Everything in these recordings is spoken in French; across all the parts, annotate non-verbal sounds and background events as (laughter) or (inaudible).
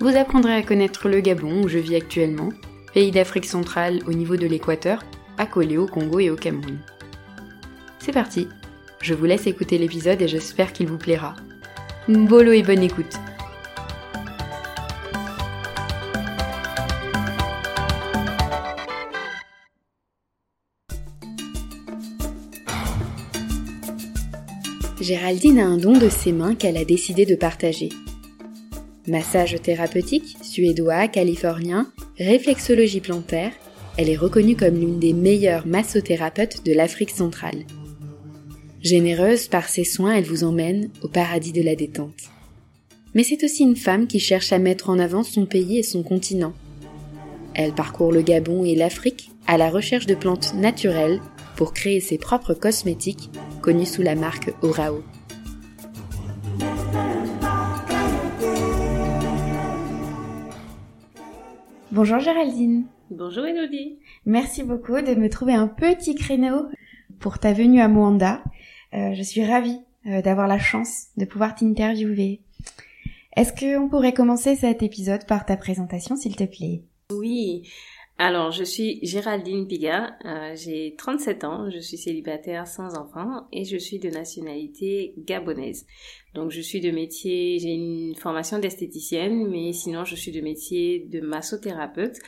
Vous apprendrez à connaître le Gabon où je vis actuellement, pays d'Afrique centrale au niveau de l'équateur, accolé au Congo et au Cameroun. C'est parti, je vous laisse écouter l'épisode et j'espère qu'il vous plaira. Bolo et bonne écoute Géraldine a un don de ses mains qu'elle a décidé de partager. Massage thérapeutique, suédois, californien, réflexologie plantaire, elle est reconnue comme l'une des meilleures massothérapeutes de l'Afrique centrale. Généreuse par ses soins, elle vous emmène au paradis de la détente. Mais c'est aussi une femme qui cherche à mettre en avant son pays et son continent. Elle parcourt le Gabon et l'Afrique à la recherche de plantes naturelles pour créer ses propres cosmétiques connus sous la marque Orao. Bonjour Géraldine. Bonjour Elodie. Merci beaucoup de me trouver un petit créneau pour ta venue à Moanda. Euh, je suis ravie euh, d'avoir la chance de pouvoir t'interviewer. Est-ce qu'on pourrait commencer cet épisode par ta présentation, s'il te plaît? Oui, alors, je suis Géraldine Piga, euh, j'ai 37 ans, je suis célibataire sans enfant et je suis de nationalité gabonaise. Donc, je suis de métier, j'ai une formation d'esthéticienne, mais sinon, je suis de métier de massothérapeute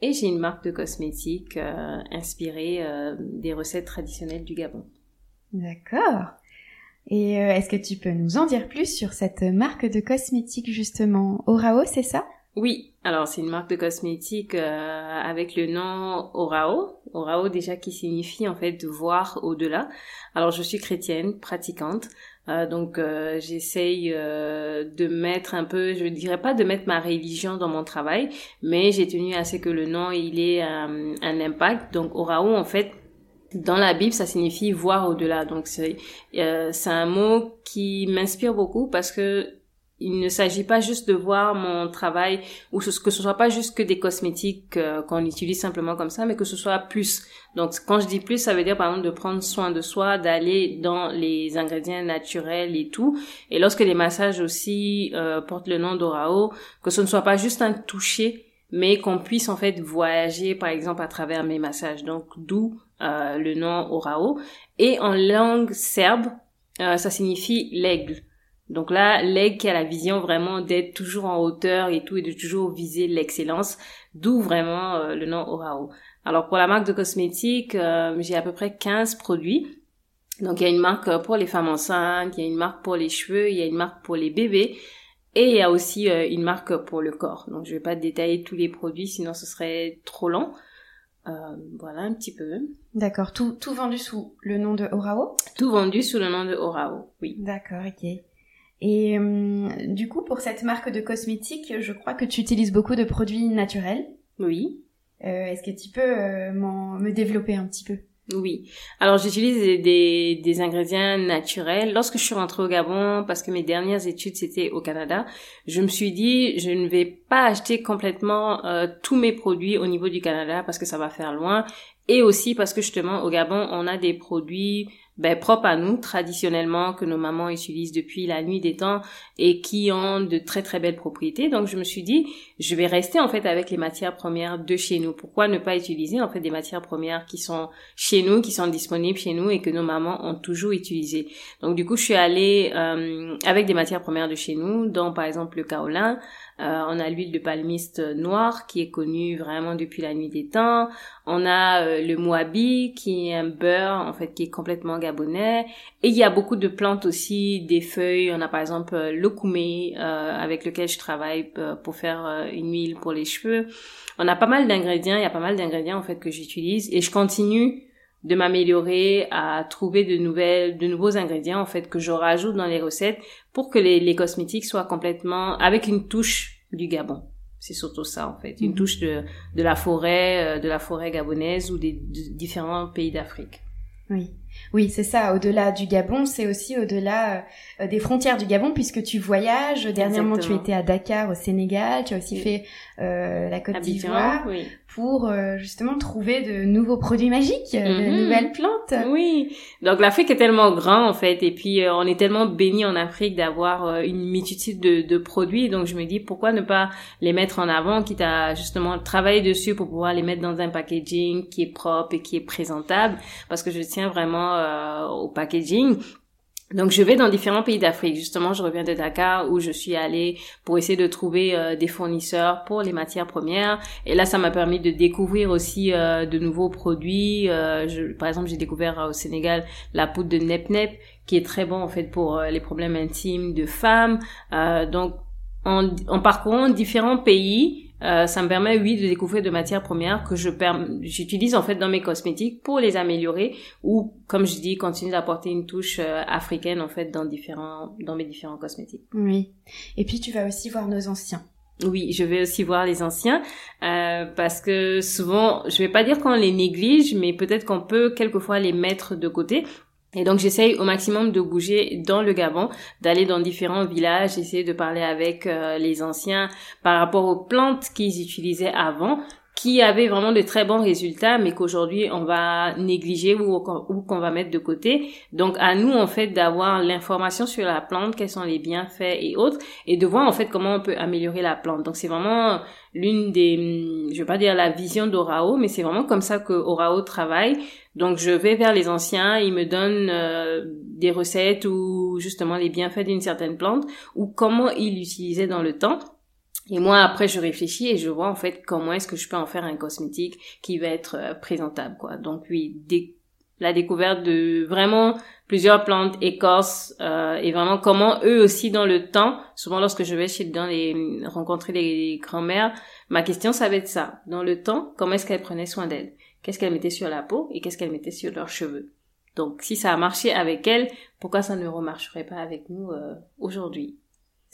et j'ai une marque de cosmétiques euh, inspirée euh, des recettes traditionnelles du Gabon. D'accord. Et est-ce que tu peux nous en dire plus sur cette marque de cosmétiques justement? Orao, c'est ça? Oui, alors c'est une marque de cosmétiques euh, avec le nom Orao. Orao déjà qui signifie en fait voir au-delà. Alors je suis chrétienne, pratiquante. Euh, donc euh, j'essaye de mettre un peu, je dirais pas de mettre ma religion dans mon travail, mais j'ai tenu à ce que le nom il ait un impact. Donc Orao en fait dans la Bible, ça signifie voir au-delà. Donc c'est c'est un mot qui m'inspire beaucoup parce que il ne s'agit pas juste de voir mon travail ou que ce soit pas juste que des cosmétiques euh, qu'on utilise simplement comme ça, mais que ce soit plus. Donc quand je dis plus, ça veut dire par exemple de prendre soin de soi, d'aller dans les ingrédients naturels et tout. Et lorsque les massages aussi euh, portent le nom d'Orao, que ce ne soit pas juste un toucher, mais qu'on puisse en fait voyager par exemple à travers mes massages. Donc d'où euh, le nom Orao. Et en langue serbe, ça signifie l'aigle. Donc là, l'aigle qui a la vision vraiment d'être toujours en hauteur et tout et de toujours viser l'excellence, d'où vraiment euh, le nom Orao. Alors pour la marque de cosmétiques, euh, j'ai à peu près 15 produits. Donc il y a une marque euh, pour les femmes enceintes, il y a une marque pour les cheveux, il y a une marque pour les bébés et il y a aussi une marque pour le corps. Donc je vais pas détailler tous les produits sinon ce serait trop long. voilà un petit peu. D'accord, tout, tout vendu sous le nom de Orao Tout vendu sous le nom de Orao, oui. D'accord, ok. Et euh, du coup, pour cette marque de cosmétiques, je crois que tu utilises beaucoup de produits naturels. Oui. Euh, Est-ce que tu peux euh, me développer un petit peu? Oui. Alors j'utilise des, des, ingrédients naturels. Lorsque je suis rentrée au Gabon, parce que mes dernières études c'était au Canada, je me suis dit je ne vais pas acheter complètement euh, tous mes produits au niveau du Canada parce que ça va faire loin et aussi parce que justement au Gabon on a des produits ben, propres à nous traditionnellement que nos mamans utilisent depuis la nuit des temps et qui ont de très très belles propriétés. Donc je me suis dit, je vais rester en fait avec les matières premières de chez nous. Pourquoi ne pas utiliser en fait des matières premières qui sont chez nous, qui sont disponibles chez nous et que nos mamans ont toujours utilisé. Donc du coup, je suis allée euh, avec des matières premières de chez nous, dont par exemple le kaolin, euh, on a l'huile de palmiste noire qui est connue vraiment depuis la nuit des temps. On a euh, le moabi qui est un beurre en fait qui est complètement gabonais. Et il y a beaucoup de plantes aussi, des feuilles. On a par exemple euh, le koumé avec lequel je travaille pour faire une huile pour les cheveux. On a pas mal d'ingrédients. Il y a pas mal d'ingrédients en fait que j'utilise et je continue de m'améliorer, à trouver de nouvelles, de nouveaux ingrédients en fait que je rajoute dans les recettes pour que les, les cosmétiques soient complètement avec une touche du Gabon. C'est surtout ça en fait, une mhm. touche de, de la forêt, euh, de la forêt gabonaise ou des différents pays d'Afrique. Oui. Oui, c'est ça. Au-delà du Gabon, c'est aussi au-delà euh, des frontières du Gabon, puisque tu voyages. Dernièrement, tu étais à Dakar, au Sénégal. Tu as aussi fait euh, la Côte d'Ivoire pour euh, justement trouver de nouveaux produits magiques, de mhm. nouvelles plantes. Oui. Donc l'Afrique est tellement grand en fait, et puis on est tellement béni en Afrique d'avoir une multitude de, de, produits. Donc je me dis pourquoi ne pas les mettre en avant, quitte à justement travailler dessus pour pouvoir les mettre dans un packaging qui est propre et qui est présentable, parce que je tiens vraiment euh, au packaging. Donc je vais dans différents pays d'Afrique. Justement, je reviens de Dakar où je suis allée pour essayer de trouver euh, des fournisseurs pour les matières premières. Et là, ça m'a permis de découvrir aussi euh, de nouveaux produits. Je, par exemple, j'ai découvert au Sénégal la poudre de Nep Nep qui est très bon en fait pour les problèmes intimes de femmes. donc en parcourant différents pays, euh, ça me permet, oui, de découvrir de matières premières que je j'utilise en fait dans mes cosmétiques pour les améliorer ou, comme je dis, continuer d'apporter une touche euh, africaine en fait dans différents, dans mes différents cosmétiques. Oui. Et puis tu vas aussi voir nos anciens. Oui, je vais aussi voir les anciens euh, parce que souvent, je vais pas dire qu'on les néglige, mais peut-être qu'on peut quelquefois les mettre de côté et donc j'essaye au maximum de bouger dans le Gabon, d'aller dans différents villages, essayer de parler avec euh, les anciens par rapport aux plantes qu'ils utilisaient avant, qui avaient vraiment de très bons résultats, mais qu'aujourd'hui on va négliger ou, qu'on va mettre de côté. Donc à nous en fait d'avoir l'information sur la plante, quels sont les bienfaits et autres, et de voir en fait comment on peut améliorer la plante. Donc c'est vraiment l'une des, je vais pas dire la vision d'Orao, mais c'est vraiment comme ça que Orao travaille. Donc je vais vers les anciens, ils me donnent euh, des recettes ou justement les bienfaits d'une certaine plante ou comment ils l'utilisaient dans le temps. Et moi après je réfléchis et je vois en fait comment est-ce que je peux en faire un cosmétique qui va être euh, présentable quoi. Donc oui, la découverte de vraiment plusieurs plantes écorces euh, et vraiment comment eux aussi dans le temps, souvent lorsque je vais chez dans les rencontrer les grands-mères, ma question ça va être ça. Dans le temps, comment est-ce qu'elles prenaient soin d'elles? Qu'est-ce qu'elle mettait sur la peau et qu'est-ce qu'elle mettait sur leurs cheveux? Donc si ça a marché avec elle, pourquoi ça ne remarcherait pas avec nous euh, aujourd'hui?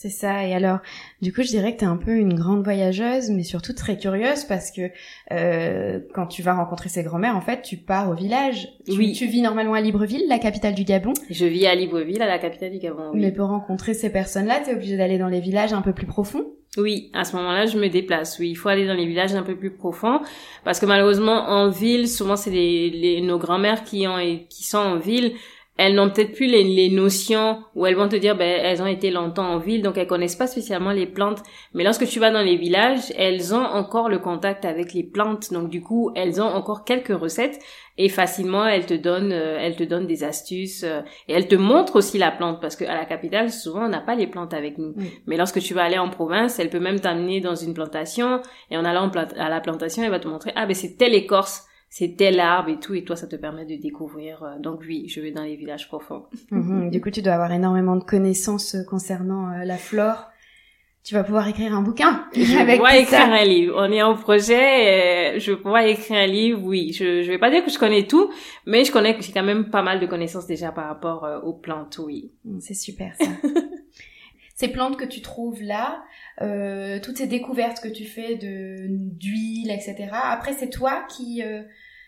C'est ça. Et alors, du coup, je dirais que tu es un peu une grande voyageuse, mais surtout très curieuse parce que euh, quand tu vas rencontrer ces grands-mères, en fait, tu pars au village. oui. Tu vis normalement à Libreville, la capitale du Gabon. Je vis à Libreville, à la capitale du Gabon. Mais pour rencontrer ces personnes-là, tu es obligé d'aller dans les villages un peu plus profonds. Oui, à ce moment-là, je me déplace. Oui, il faut aller dans les villages un peu plus profonds parce que malheureusement, en ville, souvent c'est les, nos grands-mères qui ont qui sont en ville elles n'ont peut-être plus les, les, notions où elles vont te dire ben elles ont été longtemps en ville donc elles connaissent pas spécialement les plantes. Mais lorsque tu vas dans les villages elles ont encore le contact avec les plantes. Donc du coup elles ont encore quelques recettes et facilement elles te donnent euh, elles te donnent des astuces euh, et elles te montrent aussi la plante parce que à la capitale souvent on n'a pas les plantes avec nous. Mais lorsque tu vas aller en province elle peut même t'amener dans une plantation et en allant à la plantation elle va te montrer ah ben c'est telle écorce c'est tel arbre et tout, et toi, ça te permet de découvrir. Euh, donc oui, je vais dans les villages profonds. (laughs) Mhm. (laughs) du coup, tu dois avoir énormément de connaissances euh, concernant euh, la flore. Tu vas pouvoir écrire un bouquin. Je (laughs) vais pouvoir écrire un livre. On est en projet. je vais pouvoir écrire un livre. Oui, je je vais pas dire que je connais tout, mais je connais que j'ai quand même pas mal de connaissances déjà par rapport aux plantes. Oui, mm, c'est super ça. Ces plantes que tu trouves là, euh, toutes ces découvertes que tu fais de d'huile, etc. Après, c'est toi qui euh,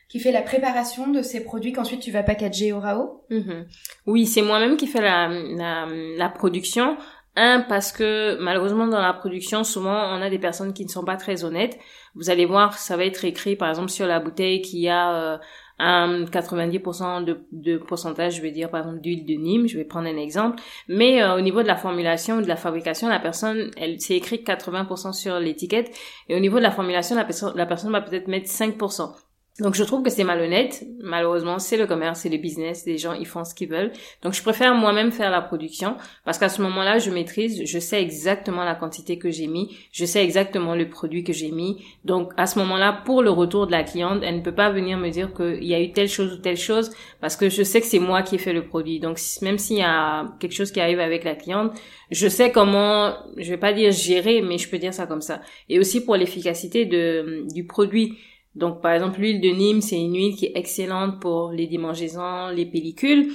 qui fait la préparation de ces produits qu'ensuite tu vas packager au RAO? Mhm. Oui, c'est moi-même qui fais la, la, la production. Un, parce que malheureusement dans la production, souvent on a des personnes qui ne sont pas très honnêtes. Vous allez voir, ça va être écrit par exemple sur la bouteille qu'il y a euh, un 90% de, de pourcentage, je vais dire par exemple d'huile de Nîmes, je vais prendre un exemple. Mais euh, au niveau de la formulation, de la fabrication, la personne, elle c'est écrit 80% sur l'étiquette, et au niveau de la formulation, la personne, la personne va peut-être mettre 5%. Donc je trouve que c'est malhonnête. Malheureusement, c'est le commerce, c'est le business. Les gens, ils font ce qu'ils veulent. Donc je préfère moi-même faire la production parce qu'à ce moment-là, je maîtrise, je sais exactement la quantité que j'ai mis, je sais exactement le produit que j'ai mis. Donc à ce moment-là, pour le retour de la cliente, elle ne peut pas venir me dire qu'il y a eu telle chose ou telle chose parce que je sais que c'est moi qui ai fait le produit. Donc même s'il y a quelque chose qui arrive avec la cliente, je sais comment, je vais pas dire gérer, mais je peux dire ça comme ça. Et aussi pour l'efficacité de du produit donc, par exemple, l'huile de Nîmes, c'est une huile qui est excellente pour les démangeaisons, les pellicules.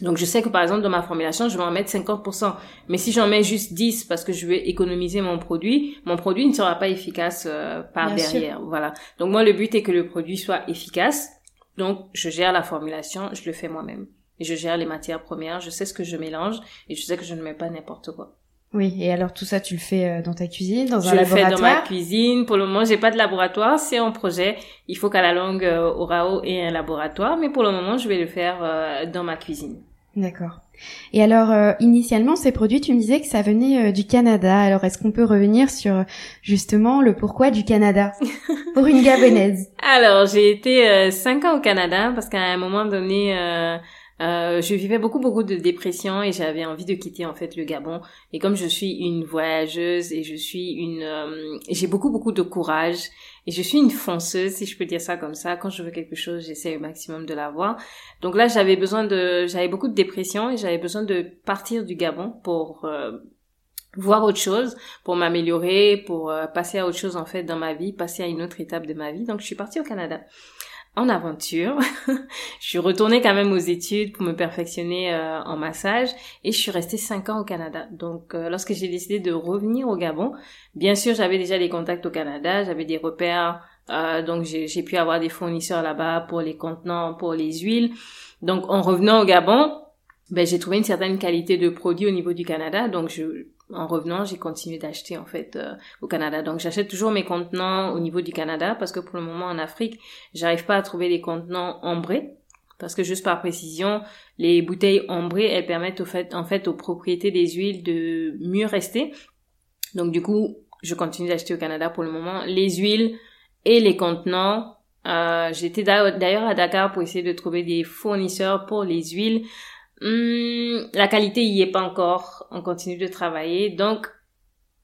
Donc je sais que par exemple dans ma formulation, je vais en mettre 50%. Mais si j'en mets juste 10 parce que je vais économiser mon produit, mon produit ne sera pas efficace euh, par derrière. Voilà. Donc moi le but est que le produit soit efficace. Donc je gère la formulation, je le fais moi-même. Et je gère les matières premières, je sais ce que je mélange et je sais que je ne mets pas n'importe quoi. Oui, et alors tout ça, tu le fais euh, dans ta cuisine, dans un laboratoire Je le fais dans ma cuisine. Pour le moment, j'ai pas de laboratoire, c'est un projet. Il faut qu'à la longue, euh, Orao ait un laboratoire, mais pour le moment, je vais le faire euh, dans ma cuisine. D'accord. Et alors, euh, initialement, ces produits, tu me disais que ça venait du Canada. Alors, est-ce qu'on peut revenir sur justement le pourquoi du Canada (laughs) pour une gabonaise? Alors, j'ai été cinq ans au Canada parce qu'à un moment donné, euh, je vivais beaucoup beaucoup de dépression et j'avais envie de quitter en fait le Gabon. Et comme je suis une voyageuse et je suis une, euh, j'ai beaucoup beaucoup de courage et je suis une fonceuse si je peux dire ça comme ça. Quand je veux quelque chose, j'essaie au maximum de l'avoir. Donc là, j'avais besoin de, j'avais beaucoup de dépression et j'avais besoin de partir du Gabon pour euh, voir autre chose, pour m'améliorer, pour passer à autre chose en fait dans ma vie, passer à une autre étape de ma vie. Donc je suis partie au Canada en aventure. (laughs) je suis retournée quand même aux études pour me perfectionner euh, en massage et je suis restée cinq ans au Canada. Donc euh, lorsque j'ai décidé de revenir au Gabon, bien sûr j'avais déjà des contacts au Canada, j'avais des repères, euh, donc j'ai pu avoir des fournisseurs là-bas pour les contenants, pour les huiles. Donc en revenant au Gabon, ben, j'ai trouvé une certaine qualité de produit au niveau du Canada, donc je, en revenant, j'ai continué d'acheter en fait euh, au Canada. Donc j'achète toujours mes contenants au niveau du Canada parce que pour le moment en Afrique, j'arrive pas à trouver les contenants ambrés parce que juste par précision, les bouteilles ambrées, elles permettent en fait aux propriétés des huiles de mieux rester. Donc du coup, je continue d'acheter au Canada pour le moment les huiles et les contenants. Euh, J'étais d'ailleurs à Dakar pour essayer de trouver des fournisseurs pour les huiles Hmm, la qualité y est pas encore. On continue de travailler. Donc,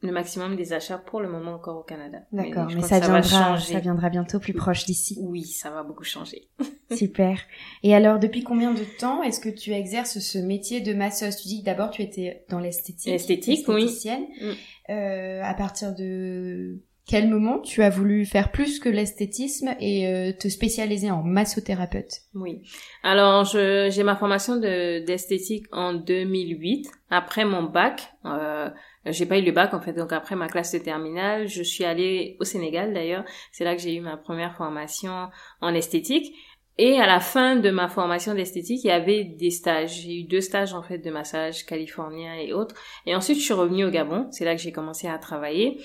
le maximum des achats pour le moment encore au Canada. D'accord, mais, ça, viendra, ça viendra bientôt plus proche d'ici. Oui, ça va beaucoup changer. (laughs) Super. Et alors, depuis combien de temps est-ce que tu exerces ce métier de masseuse? Tu dis que d'abord tu étais dans l'esthétique. L'esthétique, oui. Mm. Euh, à partir de quel moment tu as voulu faire plus que l'esthétisme et euh, te spécialiser en massothérapeute? Oui. Alors, j'ai ma formation d'esthétique en 2008. Après mon bac, euh, j'ai pas eu le bac en fait, donc après ma classe de terminale, je suis allée au Sénégal d'ailleurs. C'est là que j'ai eu ma première formation en esthétique. Et à la fin de ma formation d'esthétique, il y avait des stages. J'ai eu deux stages en fait de massage californien et autres. Et ensuite, je suis revenue au Gabon. C'est là que j'ai commencé à travailler.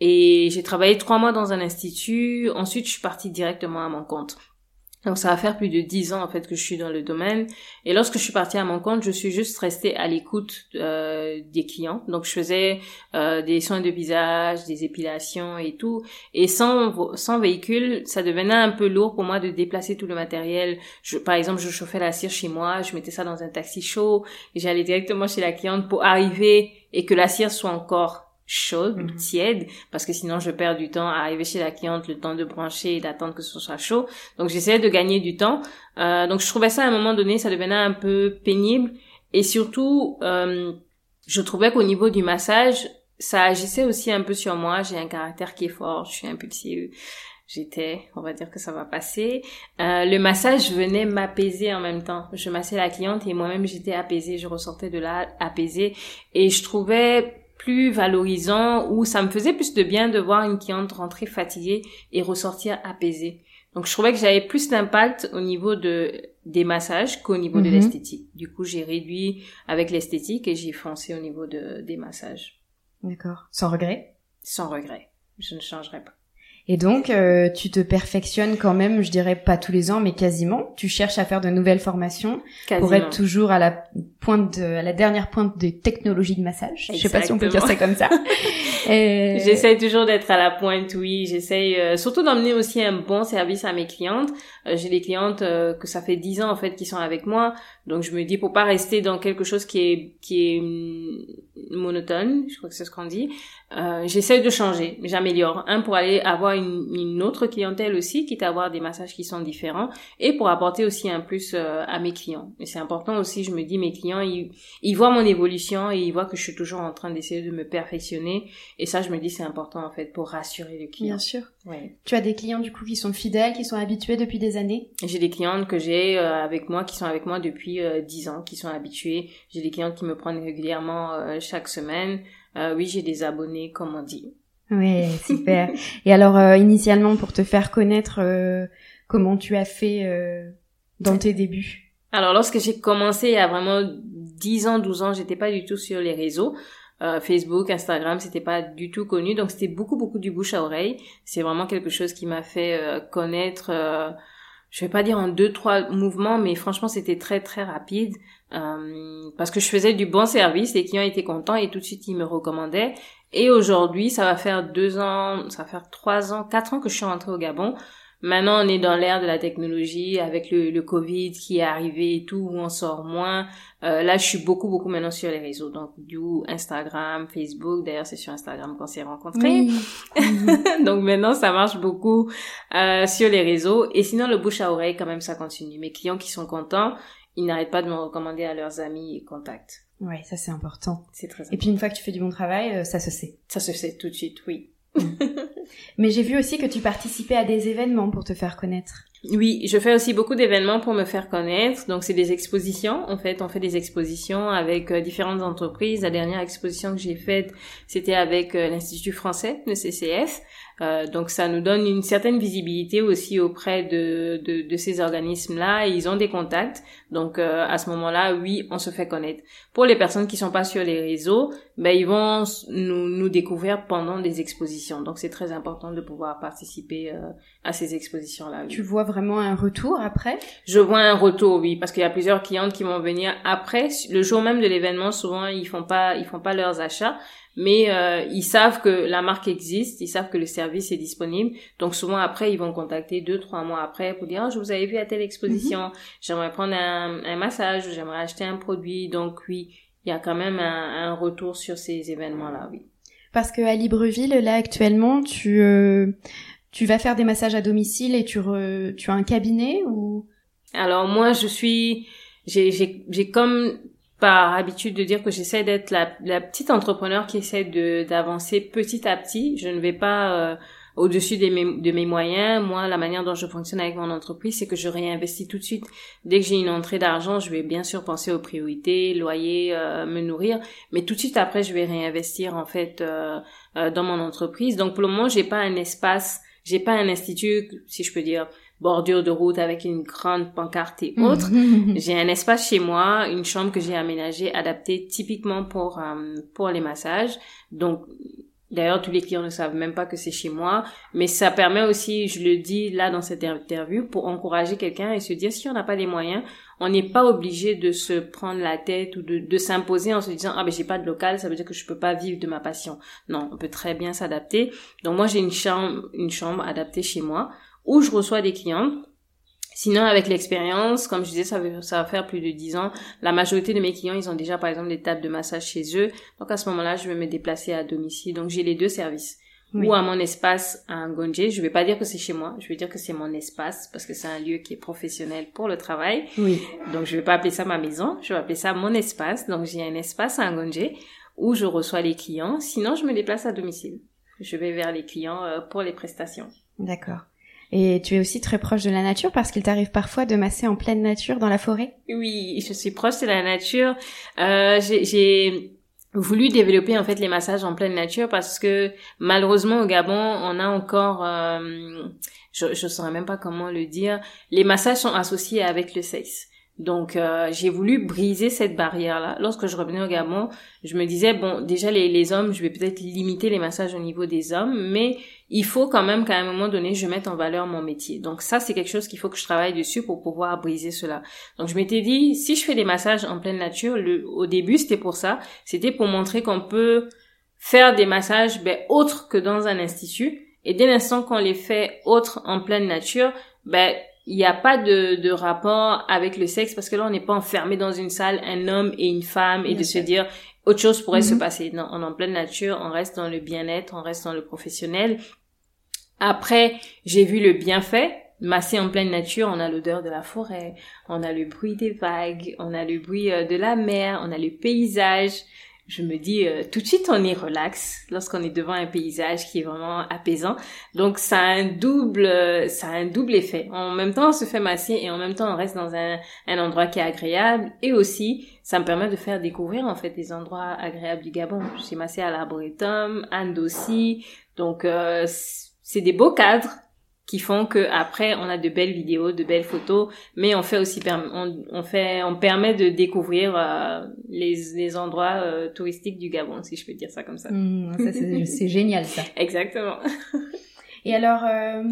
Et j'ai travaillé trois mois dans un institut. Ensuite, je suis partie directement à mon compte. Donc ça va faire plus de dix ans en fait que je suis dans le domaine. Et lorsque je suis partie à mon compte, je suis juste restée à l'écoute euh, des clients. Donc je faisais euh, des soins de visage, des épilations et tout. Et sans sans véhicule, ça devenait un peu lourd pour moi de déplacer tout le matériel. Je, par exemple, je chauffais la cire chez moi, je mettais ça dans un taxi chaud, j'allais directement chez la cliente pour arriver et que la cire soit encore chaude, mhm. tiède, parce que sinon je perds du temps à arriver chez la cliente, le temps de brancher et d'attendre que ce soit chaud. Donc j'essayais de gagner du temps. Euh, donc je trouvais ça à un moment donné, ça devenait un peu pénible. Et surtout, euh, je trouvais qu'au niveau du massage, ça agissait aussi un peu sur moi. J'ai un caractère qui est fort, je suis impulsive. J'étais, on va dire que ça va passer. Euh, le massage venait m'apaiser en même temps. Je massais la cliente et moi-même j'étais apaisée. Je ressortais de là apaisée et je trouvais plus valorisant ou ça me faisait plus de bien de voir une cliente rentrer fatiguée et ressortir apaisée. Donc je trouvais que j'avais plus d'impact au niveau de des massages qu'au niveau de mhm. l'esthétique. Du coup, j'ai réduit avec l'esthétique et j'ai foncé au niveau de des massages. D'accord. Sans regret? Sans regret. Je ne changerai pas. Et donc, euh, tu te perfectionnes quand même, je dirais pas tous les ans, mais quasiment. Tu cherches à faire de nouvelles formations pour être toujours à la pointe, de, à la dernière pointe des technologies de massage. Je sais pas si on peut dire ça comme ça. Et... (laughs) J'essaie toujours d'être à la pointe, oui. J'essaie euh, surtout d'emmener aussi un bon service à mes clientes. Euh, j'ai des clientes que ça fait dix ans en fait qui sont avec moi, donc je me dis pour pas rester dans quelque chose qui est qui est hum, monotone, je crois que c'est ce qu'on dit. Euh, j'essaie de changer, j'améliore. Un pour aller avoir une, autre clientèle aussi, quitte à avoir des massages qui sont différents, et pour apporter aussi un plus euh, à mes clients. Et c'est important aussi, je me dis, mes clients, ils, ils voient mon évolution et ils voient que je suis toujours en train d'essayer de me perfectionner. Et ça, je me dis, c'est important en fait pour rassurer le client. Bien sûr. Ouais. Tu as des clients du coup qui sont fidèles, qui sont habitués depuis des années? J'ai des clientes que j'ai euh, avec moi qui sont avec moi depuis euh, 10 ans, qui sont habituées. J'ai des clientes qui me prennent régulièrement euh, chaque semaine. Oui, j'ai des abonnés, comme on dit. Oui, (laughs) super. Et alors, euh, initialement, pour te faire connaître, euh, comment tu as fait euh, dans tes débuts? Alors, lorsque j'ai commencé il y a vraiment 10 ans, 12 ans, j'étais pas du tout sur les réseaux. Euh, Facebook, Instagram, c'était pas du tout connu, donc c'était beaucoup beaucoup du bouche à oreille. C'est vraiment quelque chose qui m'a fait euh, connaître. Euh, je vais pas dire en deux trois mouvements, mais franchement c'était très très rapide euh, parce que je faisais du bon service, les clients étaient contents et tout de suite ils me recommandaient. Et aujourd'hui, ça va faire deux ans, ça va faire trois ans, quatre ans que je suis rentrée au Gabon. Maintenant, on est dans l'ère de la technologie avec le, le Covid qui est arrivé et tout, où on sort moins. Euh, là, je suis beaucoup, beaucoup maintenant sur les réseaux. Donc, du Instagram, Facebook. D'ailleurs, c'est sur Instagram qu'on s'est rencontrés. (laughs) Donc, maintenant, ça marche beaucoup euh, sur les réseaux. Et sinon, le bouche à oreille, quand même, ça continue. Mes clients qui sont contents, ils n'arrêtent pas de me recommander à leurs amis et contacts. Ouais, ça c'est important. C'est très important. Et puis une fois que tu fais du bon travail, euh, ça se sait. Ça se fait tout de suite, oui. (laughs) Mais j'ai vu aussi que tu participais à des événements pour te faire connaître. Oui, je fais aussi beaucoup d'événements pour me faire connaître. Donc, c'est des expositions. En fait, on fait des expositions avec euh, différentes entreprises. La dernière exposition que j'ai faite, c'était avec euh, l'Institut français, le CCF. Euh, donc, ça nous donne une certaine visibilité aussi auprès de, ces organismes-là. Ils ont des contacts. Donc, à ce moment-là, oui, on se fait connaître. Pour les personnes qui sont pas sur les réseaux, ben, ils vont nous, nous découvrir pendant des expositions. Donc, c'est très important de pouvoir participer euh, à ces expositions-là. Oui. Tu vois vraiment un retour après? Je vois un retour, oui, parce qu'il y a plusieurs clientes qui vont venir après, le jour même de l'événement. Souvent, ils font pas, ils font pas leurs achats, mais euh, ils savent que la marque existe, ils savent que le service est disponible. Donc souvent après, ils vont contacter deux, trois mois après pour dire, oh, je vous avais vu à telle exposition, j'aimerais prendre un, un massage, j'aimerais acheter un produit. Donc oui, il y a quand même un, un retour sur ces événements-là, oui. Parce que à Libreville, là actuellement, tu euh, tu vas faire des massages à domicile et tu re, tu as un cabinet ou? Alors moi, je suis, j'ai j'ai comme par habitude de dire que j'essaie d'être la, la petite entrepreneur qui essaie de d'avancer petit à petit. Je ne vais pas euh, au-dessus de mes, de mes moyens. Moi, la manière dont je fonctionne avec mon entreprise, c'est que je réinvestis tout de suite. Dès que j'ai une entrée d'argent, je vais bien sûr penser aux priorités, loyer, euh, me nourrir, mais tout de suite après, je vais réinvestir en fait euh, euh, dans mon entreprise. Donc pour le moment, j'ai pas un espace, j'ai pas un institut, si je peux dire, bordure de route avec une grande pancarte et (laughs) autres. j'ai un espace chez moi, une chambre que j'ai aménagée, adaptée typiquement pour euh, pour les massages. Donc D'ailleurs, tous les clients ne savent même pas que c'est chez moi, mais ça permet aussi, je le dis là dans cette interview, pour encourager quelqu'un et se dire si on n'a pas les moyens, on n'est pas obligé de se prendre la tête ou de, s'imposer en se disant ah ben j'ai pas de local, ça veut dire que je peux pas vivre de ma passion. Non, on peut très bien s'adapter. Donc moi j'ai une chambre, une chambre adaptée chez moi où je reçois des clients Sinon, avec l'expérience, comme je disais, ça, va, ça va faire plus de 10 ans. La majorité de mes clients, ils ont déjà, par exemple, des tables de massage chez eux. Donc, à ce moment-là, je vais me déplacer à domicile. Donc, j'ai les deux services. Oui. Ou à mon espace à Ngonje. Je vais pas dire que c'est chez moi. Je vais dire que c'est mon espace parce que c'est un lieu qui est professionnel pour le travail. Oui. Donc, je vais pas appeler ça ma maison. Je vais appeler ça mon espace. Donc, j'ai un espace à Ngonje où je reçois les clients. Sinon, je me déplace à domicile. Je vais vers les clients euh, pour les prestations. D'accord. Et tu es aussi très proche de la nature parce qu'il t'arrive parfois de masser en pleine nature dans la forêt? Oui, je suis proche de la nature. Euh, j'ai voulu développer en fait les massages en pleine nature parce que malheureusement au Gabon, on a encore, euh, je ne saurais même pas comment le dire, les massages sont associés avec le sexe. Donc euh, j'ai voulu briser cette barrière-là. Lorsque je revenais au Gabon, je me disais bon déjà les, les hommes, je vais peut-être limiter les massages au niveau des hommes, mais il faut quand même qu'à un moment donné je mette en valeur mon métier. Donc ça c'est quelque chose qu'il faut que je travaille dessus pour pouvoir briser cela. Donc je m'étais dit si je fais des massages en pleine nature, le, au début c'était pour ça, c'était pour montrer qu'on peut faire des massages ben, autres que dans un institut. Et dès l'instant qu'on les fait autres en pleine nature, ben il n'y a pas de, de rapport avec le sexe parce que là on n'est pas enfermé dans une salle un homme et une femme et Bien de sûr. se dire autre chose pourrait se Mhm. passer non on est en pleine nature on reste dans le bien-être on reste dans le professionnel après j'ai vu le bienfait masser en pleine nature on a l'odeur de la forêt on a le bruit des vagues on a le bruit euh, de la mer on a le paysage je me dis euh, tout de suite on est relax lorsqu'on est devant un paysage qui est vraiment apaisant. Donc ça a un double ça a un double effet. En même temps on se fait masser et en même temps on reste dans un, un endroit qui est agréable et aussi ça me permet de faire découvrir en fait des endroits agréables du Gabon. Je suis massée à l'Arboretum, à Ndossi. Donc euh, c'est des beaux cadres qui font que après on a de belles vidéos, de belles photos, mais on fait aussi on, on fait on permet de découvrir euh, les, les endroits euh, touristiques du Gabon, si je peux dire ça comme ça. Mmh, ça c'est génial ça. (laughs) Exactement. Et alors euh,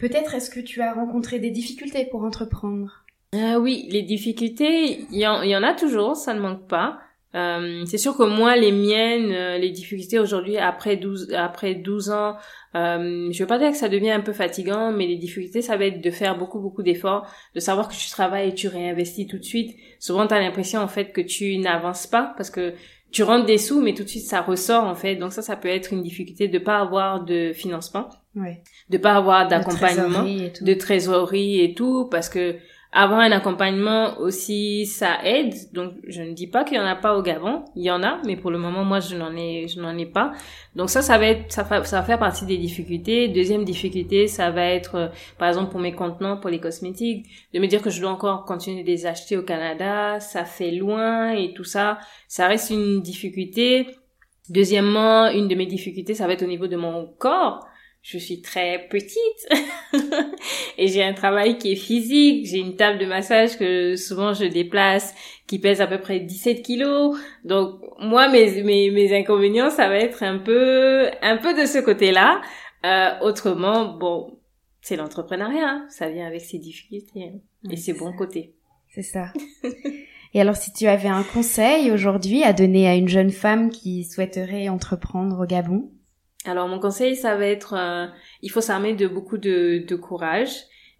peut-être est-ce que tu as rencontré des difficultés pour entreprendre? Oui, les difficultés, il y, en, y en a toujours, ça ne manque pas. Euh, c'est sûr que moi, les miennes, euh, les difficultés aujourd'hui, après 12, après 12 ans, euh, je veux pas dire que ça devient un peu fatigant, mais les difficultés, ça va être de faire beaucoup, beaucoup d'efforts, de savoir que tu travailles et tu réinvestis tout de suite. Souvent, tu as l'impression, en fait, que tu n'avances pas parce que tu rentres des sous, mais tout de suite, ça ressort, en fait. Donc ça, ça peut être une difficulté de pas avoir de financement, ouais. de pas avoir d'accompagnement, de trésorerie et tout, parce que avoir un accompagnement aussi, ça aide. Donc, je ne dis pas qu'il y en a pas au Gabon. Il y en a, mais pour le moment, moi, je n'en ai, je n'en ai pas. Donc ça, ça va être, ça, va, ça va faire partie des difficultés. Deuxième difficulté, ça va être, euh, par exemple, pour mes contenants, pour les cosmétiques, de me dire que je dois encore continuer de les acheter au Canada. Ça fait loin et tout ça. Ça reste une difficulté. Deuxièmement, une de mes difficultés, ça va être au niveau de mon corps je suis très petite (laughs) et j'ai un travail qui est physique. J'ai une table de massage que souvent je déplace qui pèse à peu près 17 kilos. Donc moi, mes, mes, mes inconvénients, ça va être un peu, un peu de ce côté-là. Euh, autrement, bon, c'est l'entrepreneuriat. Hein. Ça vient avec ses difficultés hein. et ses bons côtés. C'est ça. Et alors, si tu avais un conseil aujourd'hui à donner à une jeune femme qui souhaiterait entreprendre au Gabon, alors mon conseil, ça va être, euh, il faut s'armer de beaucoup de, de, courage,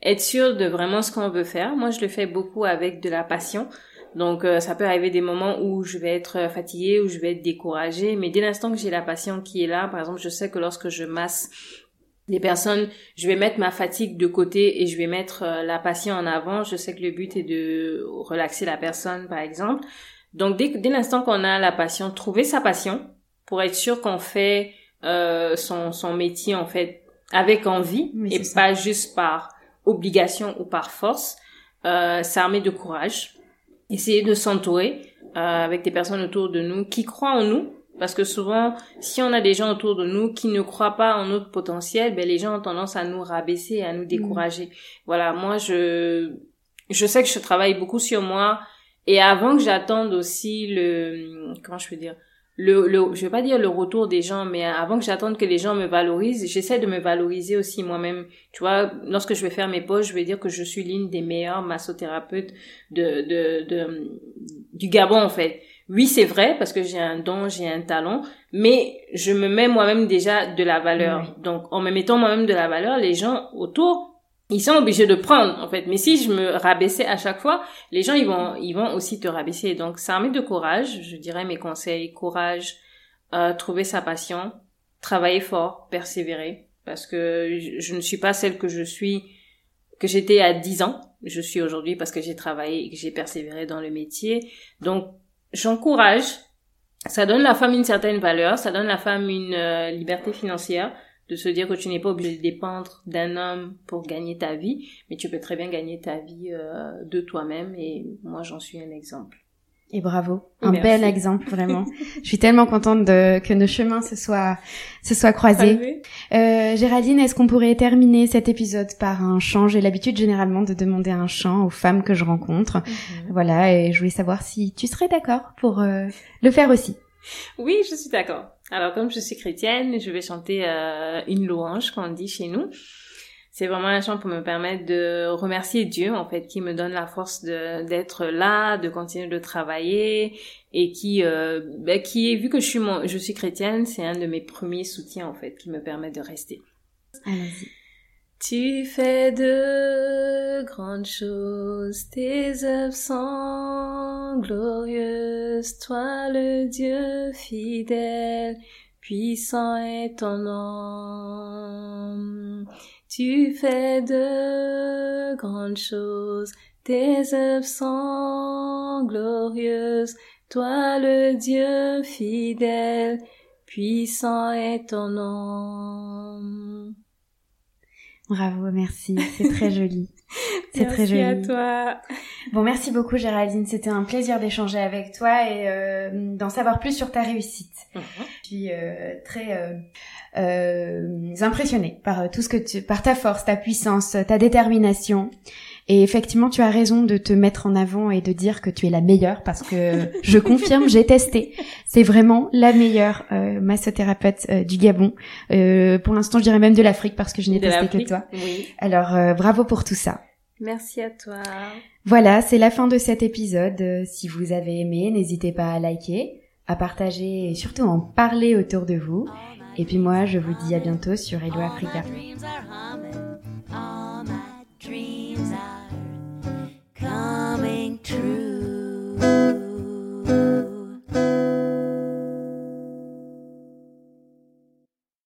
être sûr de vraiment ce qu'on veut faire. Moi, je le fais beaucoup avec de la passion. Donc euh, ça peut arriver des moments où je vais être fatiguée, où je vais être découragée, mais dès l'instant que j'ai la passion qui est là, par exemple, je sais que lorsque je masse les personnes, je vais mettre ma fatigue de côté et je vais mettre euh, la passion en avant. Je sais que le but est de relaxer la personne, par exemple. Donc dès, dès l'instant qu'on a la passion, trouver sa passion pour être sûr qu'on fait euh, son, son métier en fait avec envie et pas juste par obligation ou par force. Euh, s'armer de courage, essayer de s'entourer euh, avec des personnes autour de nous qui croient en nous. Parce que souvent, si on a des gens autour de nous qui ne croient pas en notre potentiel, ben les gens ont tendance à nous rabaisser, à nous décourager. Mm. Voilà, moi je je sais que je travaille beaucoup sur moi et avant que j'attende aussi le comment je peux dire le, le je vais pas dire le retour des gens mais avant que j'attende que les gens me valorisent j'essaie de me valoriser aussi moi-même. Tu vois lorsque je vais faire mes poches je vais dire que je suis l'une des meilleures massothérapeutes de, de, de du Gabon en fait. Oui c'est vrai parce que j'ai un don j'ai un talent mais je me mets moi-même déjà de la valeur. Donc en me mettant moi-même de la valeur les gens autour ils sont obligés de prendre en fait. Mais si je me rabaissais à chaque fois les gens ils vont ils vont aussi te rabaisser. Donc ça met de courage. Je dirais mes conseils. Courage euh, trouver sa passion. Travailler fort. Persévérer. Parce que je, ne suis pas celle que je suis que j'étais à 10 ans. Je suis aujourd'hui parce que j'ai travaillé et que j'ai persévéré dans le métier. Donc j'encourage. Ça donne la femme une certaine valeur. Ça donne la femme une euh, liberté financière de se dire que tu n'es pas obligé de dépendre d'un homme pour gagner ta vie, mais tu peux très bien gagner ta vie euh, de toi-même et moi j'en suis un exemple. Et bravo, un bel exemple vraiment. Je suis tellement contente de que nos chemins se soient se soient croisés. Euh, Géraldine, est-ce qu'on pourrait terminer cet épisode par un chant? J'ai l'habitude généralement de demander un chant aux femmes que je rencontre. Mhm. Voilà, et je voulais savoir si tu serais d'accord pour euh, le faire aussi. Oui, je suis d'accord. Alors comme je suis chrétienne, je vais chanter euh, une louange qu'on dit chez nous. C'est vraiment un chant pour me permettre de remercier Dieu en fait qui me donne la force d'être là, de continuer de travailler et qui euh, ben, qui vu que je suis mon, je suis chrétienne, c'est un de mes premiers soutiens en fait qui me permet de rester. Tu fais de grandes choses, tes œuvres sont glorieuses, toi le Dieu fidèle, puissant est ton nom. Tu fais de grandes choses, tes œuvres sont glorieuses, toi le Dieu fidèle, puissant est ton nom. Bravo, merci, c'est très (laughs) joli. C'est très joli. Merci à toi. Bon, merci beaucoup Géraldine, c'était un plaisir d'échanger avec toi et euh, d'en savoir plus sur ta réussite. Mhm. Je suis euh, très euh, euh impressionnée par tout ce que tu, par ta force, ta puissance, ta détermination. Et effectivement, tu as raison de te mettre en avant et de dire que tu es la meilleure parce que je (laughs) confirme, j'ai testé. C'est vraiment la meilleure euh, massothérapeute euh, du Gabon. Euh, pour l'instant, je dirais même de l'Afrique parce que je n'ai testé que toi. Oui. Alors, euh, bravo pour tout ça. Merci à toi. Voilà, c'est la fin de cet épisode. Si vous avez aimé, n'hésitez pas à liker, à partager et surtout en parler autour de vous. Et puis moi, je vous dis à bientôt sur Hello Africa. coming true.